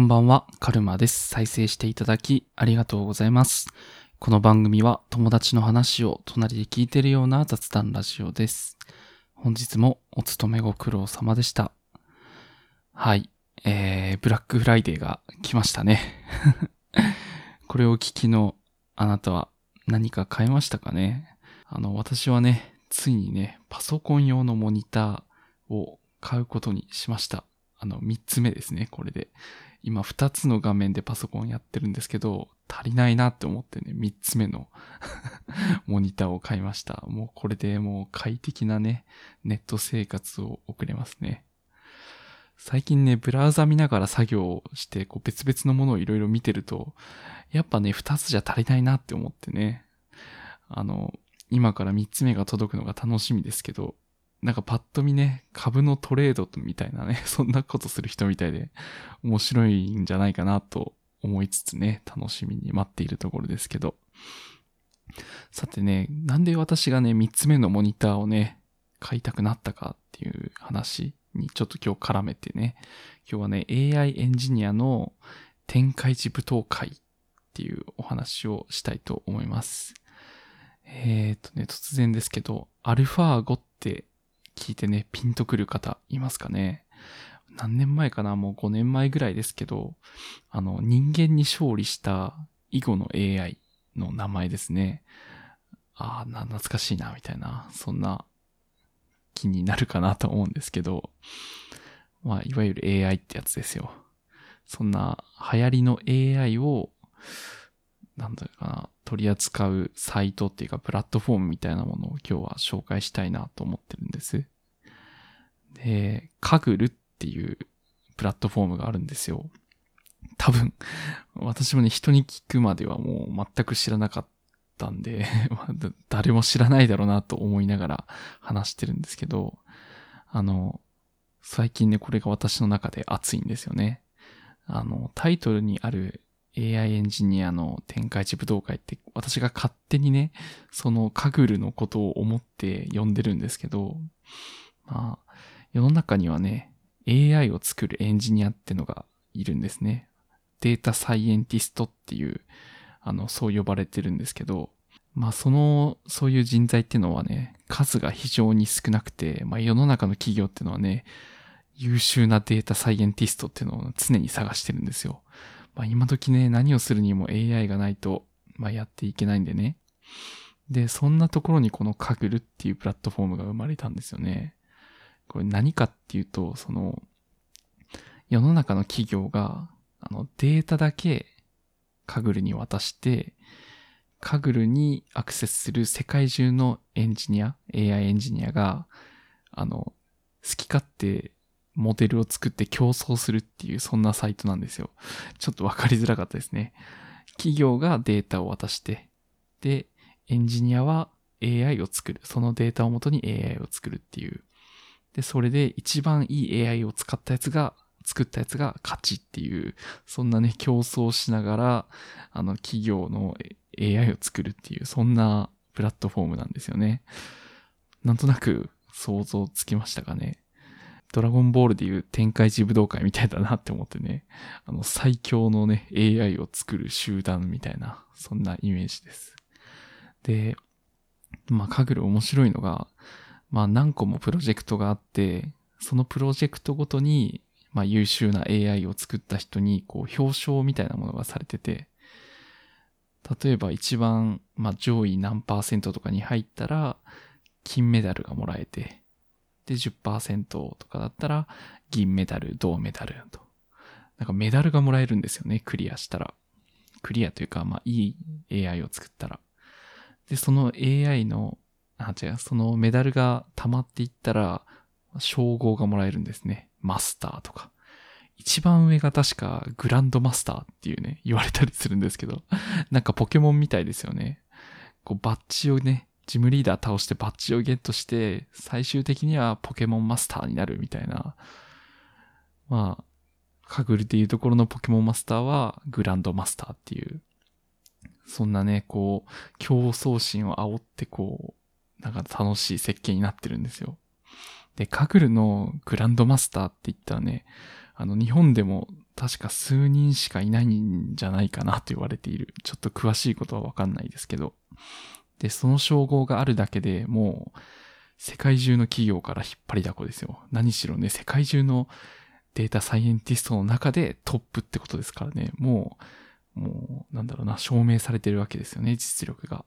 こんばんは、カルマです。再生していただきありがとうございます。この番組は友達の話を隣で聞いてるような雑談ラジオです。本日もお勤めご苦労様でした。はい、えー、ブラックフライデーが来ましたね。これを聞きのあなたは何か買いましたかね？あの、私はね、ついにね、パソコン用のモニターを買うことにしました。あの、3つ目ですね、これで。今2つの画面でパソコンやってるんですけど、足りないなって思ってね、3つ目の モニターを買いました。もうこれでもう快適なね、ネット生活を送れますね。最近ね、ブラウザ見ながら作業して、こう別々のものをいろいろ見てると、やっぱね、2つじゃ足りないなって思ってね。あの、今から3つ目が届くのが楽しみですけど、なんかパッと見ね、株のトレードみたいなね、そんなことする人みたいで、面白いんじゃないかなと思いつつね、楽しみに待っているところですけど。さてね、なんで私がね、3つ目のモニターをね、買いたくなったかっていう話にちょっと今日絡めてね、今日はね、AI エンジニアの展開時舞踏会っていうお話をしたいと思います。えーとね、突然ですけど、アルファ5って聞いてね、ピンとくる方いますかね？何年前かな？もう5年前ぐらいですけど、あの、人間に勝利した囲碁の AI の名前ですね。ああ、な、懐かしいな、みたいな、そんな気になるかなと思うんですけど、まあ、いわゆる AI ってやつですよ。そんな流行りの AI を、なんだかな、取り扱うサイトっていうかプラットフォームみたいなものを今日は紹介したいなと思ってるんです。で、カグルっていうプラットフォームがあるんですよ。多分、私もね、人に聞くまではもう全く知らなかったんで、誰も知らないだろうなと思いながら話してるんですけど、あの、最近ね、これが私の中で熱いんですよね。あの、タイトルにある AI エンジニアの展開地武道会って私が勝手にね、そのカグルのことを思って呼んでるんですけど、まあ、世の中にはね、AI を作るエンジニアってのがいるんですね。データサイエンティストっていう、あの、そう呼ばれてるんですけど、まあその、そういう人材ってのはね、数が非常に少なくて、まあ世の中の企業ってのはね、優秀なデータサイエンティストっていうのを常に探してるんですよ。まあ今時ね、何をするにも AI がないと、まあやっていけないんでね。で、そんなところにこのカグルっていうプラットフォームが生まれたんですよね。これ何かっていうと、その、世の中の企業が、あの、データだけカグルに渡して、カグルにアクセスする世界中のエンジニア、AI エンジニアが、あの、好き勝手モデルを作って競争するっていう、そんなサイトなんですよ。ちょっとわかりづらかったですね。企業がデータを渡して、で、エンジニアは AI を作る。そのデータをもとに AI を作るっていう。で、それで一番いい AI を使ったやつが、作ったやつが勝ちっていう、そんなね、競争しながら、あの、企業の AI を作るっていう、そんなプラットフォームなんですよね。なんとなく想像つきましたかね。ドラゴンボールでいう展開時武道会みたいだなって思ってね、あの、最強のね、AI を作る集団みたいな、そんなイメージです。で、まあ、カグル面白いのが、まあ、何個もプロジェクトがあって、そのプロジェクトごとに、まあ、優秀な AI を作った人に、こう、表彰みたいなものがされてて、例えば一番、まあ、上位何パーセントとかに入ったら、金メダルがもらえて、で、10%とかだったら、銀メダル、銅メダルと。なんかメダルがもらえるんですよね、クリアしたら。クリアというか、まあ、いい AI を作ったら。で、その AI の、あ、違う、そのメダルが溜まっていったら、称号がもらえるんですね。マスターとか。一番上が確かグランドマスターっていうね、言われたりするんですけど、なんかポケモンみたいですよね。こうバッジをね、ジムリーダー倒してバッジをゲットして、最終的にはポケモンマスターになるみたいな。まあ、カグルでいうところのポケモンマスターはグランドマスターっていう。そんなね、こう、競争心を煽ってこう、なんか楽しい設計になってるんですよ。で、カグルのグランドマスターって言ったらね、あの、日本でも確か数人しかいないんじゃないかなと言われている。ちょっと詳しいことはわかんないですけど。で、その称号があるだけでもう、世界中の企業から引っ張りだこですよ。何しろね、世界中のデータサイエンティストの中でトップってことですからね。もう、もう、なんだろうな、証明されてるわけですよね、実力が。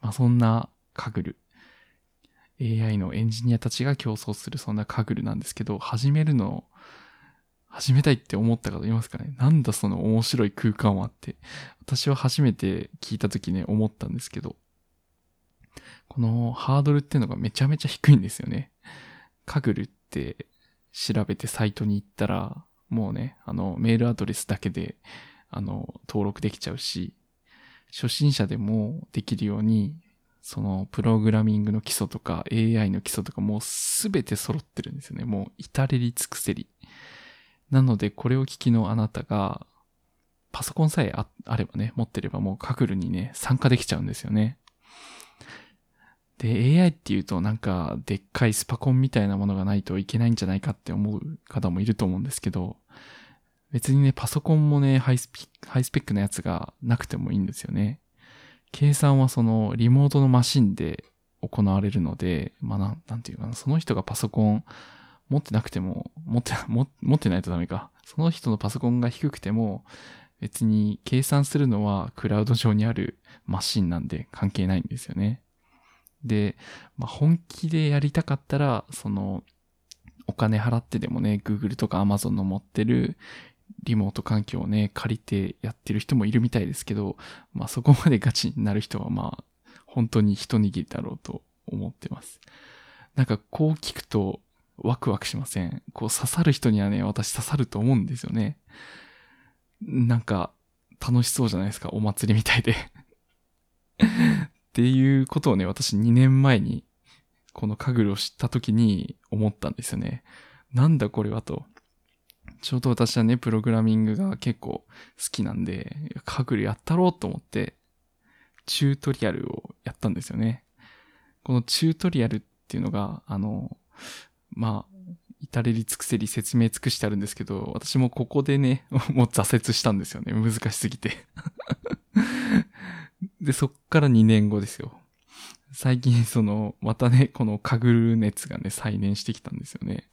まあ、そんなカグル。AI のエンジニアたちが競争するそんなカグルなんですけど、始めるの、始めたいって思った方いますかね？なんだその面白い空間はって。私は初めて聞いた時ね、思ったんですけど、このハードルっていうのがめちゃめちゃ低いんですよね。カグルって調べてサイトに行ったら、もうね、あの、メールアドレスだけで、あの、登録できちゃうし、初心者でもできるように、その、プログラミングの基礎とか AI の基礎とかもうすべて揃ってるんですよね。もう至れり尽くせり。なので、これを聞きのあなたが、パソコンさえあればね、持ってればもうカグルにね、参加できちゃうんですよね。で、AI っていうとなんかでっかいスパコンみたいなものがないといけないんじゃないかって思う方もいると思うんですけど、別にね、パソコンもね、ハイスピハイスペックなやつがなくてもいいんですよね。計算はそのリモートのマシンで行われるので、まあなん、なんていうかな、その人がパソコン持ってなくても、持って、持ってないとダメか。その人のパソコンが低くても、別に計算するのはクラウド上にあるマシンなんで関係ないんですよね。で、まあ、本気でやりたかったら、その、お金払ってでもね、Google とか Amazon の持ってるリモート環境をね、借りてやってる人もいるみたいですけど、まあそこまでガチになる人はまあ、本当に一握りだろうと思ってます。なんかこう聞くとワクワクしません？こう刺さる人にはね、私刺さると思うんですよね。なんか楽しそうじゃないですか、お祭りみたいでっていうことをね、私2年前に、このカグルを知った時に思ったんですよね。なんだこれはと。ちょうど私はね、プログラミングが結構好きなんで、カグルやったろうと思って、チュートリアルをやったんですよね。このチュートリアルっていうのが、あの、まあ、至れり尽くせり説明尽くしてあるんですけど、私もここでね、もう挫折したんですよね。難しすぎてで、そっから2年後ですよ。最近その、またね、このカグル熱がね、再燃してきたんですよね。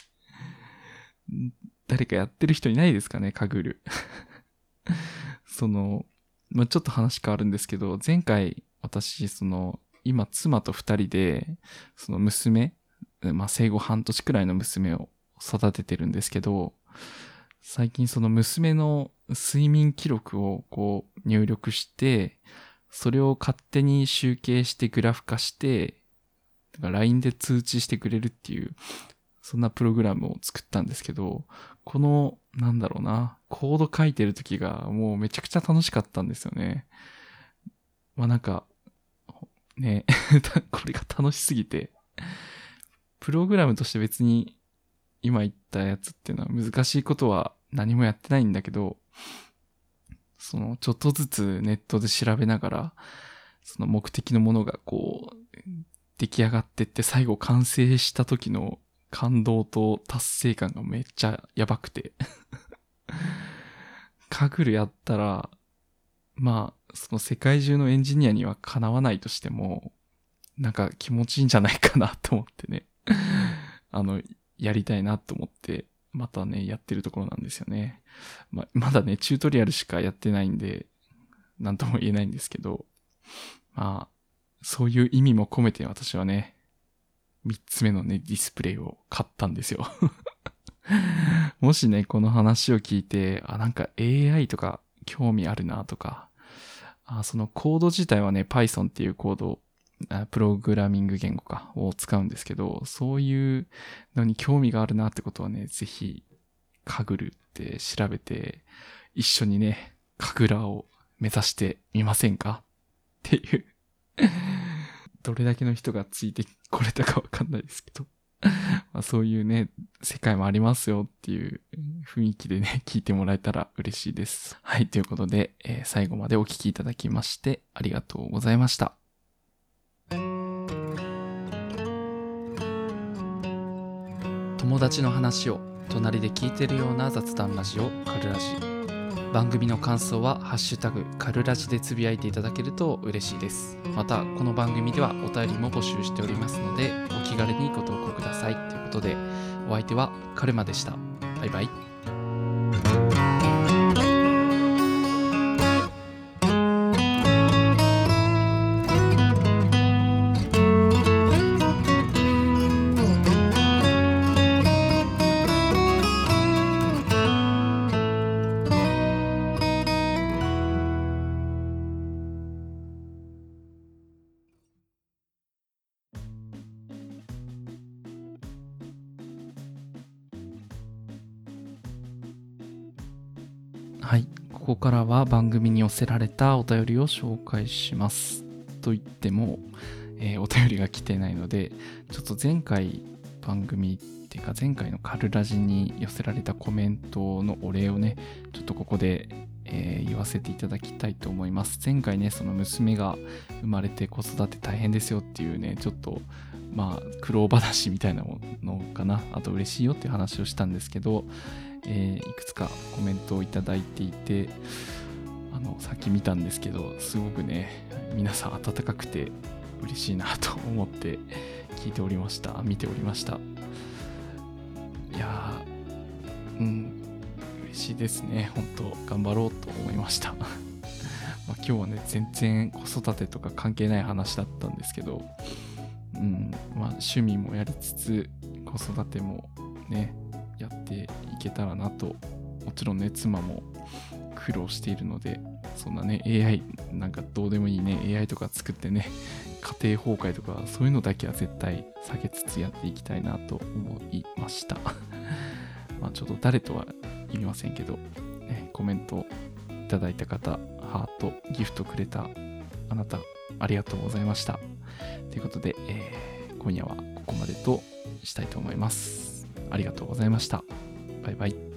誰かやってる人いないですかね、カグル。その、まあ、ちょっと話変わるんですけど、前回私、その、今妻と二人で、その娘、まあ、生後半年くらいの娘を育ててるんですけど、最近その娘の睡眠記録をこう入力して、それを勝手に集計してグラフ化して、LINE で通知してくれるっていう、そんなプログラムを作ったんですけど、この、なんだろうな、コード書いてる時がもうめちゃくちゃ楽しかったんですよね。まあなんか、ね、これが楽しすぎて、プログラムとして別に今言ったやつっていうのは難しいことは何もやってないんだけど、その、ちょっとずつネットで調べながら、その目的のものがこう、出来上がってって最後完成した時の感動と達成感がめっちゃやばくて。カグルやったら、まあ、その世界中のエンジニアにはかなわないとしても、なんか気持ちいいんじゃないかなと思ってね。あの、やりたいなと思って。またね、やってるところなんですよね。ままだね、チュートリアルしかやってないんで、なんとも言えないんですけど、まあ、そういう意味も込めて私はね、三つ目のね、ディスプレイを買ったんですよ もしね、この話を聞いて、あ、なんか AI とか興味あるなとか、あそのコード自体はね、Python っていうコードプログラミング言語かを使うんですけど、そういうのに興味があるなってことはね、ぜひ、カグルって調べて、一緒にね、カグラを目指してみませんか？っていうどれだけの人がついてこれたかわかんないですけどまあそういうね、世界もありますよっていう雰囲気でね、聞いてもらえたら嬉しいです。はい、ということで、えー、最後までお聴きいただきましてありがとうございました。友達の話を隣で聞いてるような雑談ラジオカルラジ。番組の感想は「ハッシュタグカルラジ」でつぶやいていただけると嬉しいです。またこの番組ではお便りも募集しておりますのでお気軽にご投稿ください。ということでお相手はカルマでした。バイバイ。ここからは番組に寄せられたお便りを紹介します。と言っても、えーお便りが来てないので、ちょっと前回番組っていうか前回のカルラジに寄せられたコメントのお礼をね、ちょっとここで、えー言わせていただきたいと思います。前回ね、その娘が生まれて子育て大変ですよっていうね、ちょっとまあ苦労話みたいなものかな、あと嬉しいよっていう話をしたんですけど、えーいくつかコメントをいただいていてあのさっき見たんですけどすごくね皆さん温かくて嬉しいなと思って聞いておりました。見ておりました。いやうん嬉しいですね。本当頑張ろうと思いました。ま今日はね全然子育てとか関係ない話だったんですけどうんまあ趣味もやりつつ子育てもねやってけたらなと。もちろんね妻も苦労しているのでそんなね AI なんかどうでもいいね AI とか作ってね家庭崩壊とかそういうのだけは絶対避けつつやっていきたいなと思いました。まあちょっと誰とは言いませんけど、ね、コメントいただいた方ハートギフトくれたあなたありがとうございました。ということで、えー今夜はここまでとしたいと思います。ありがとうございました。バイバイ。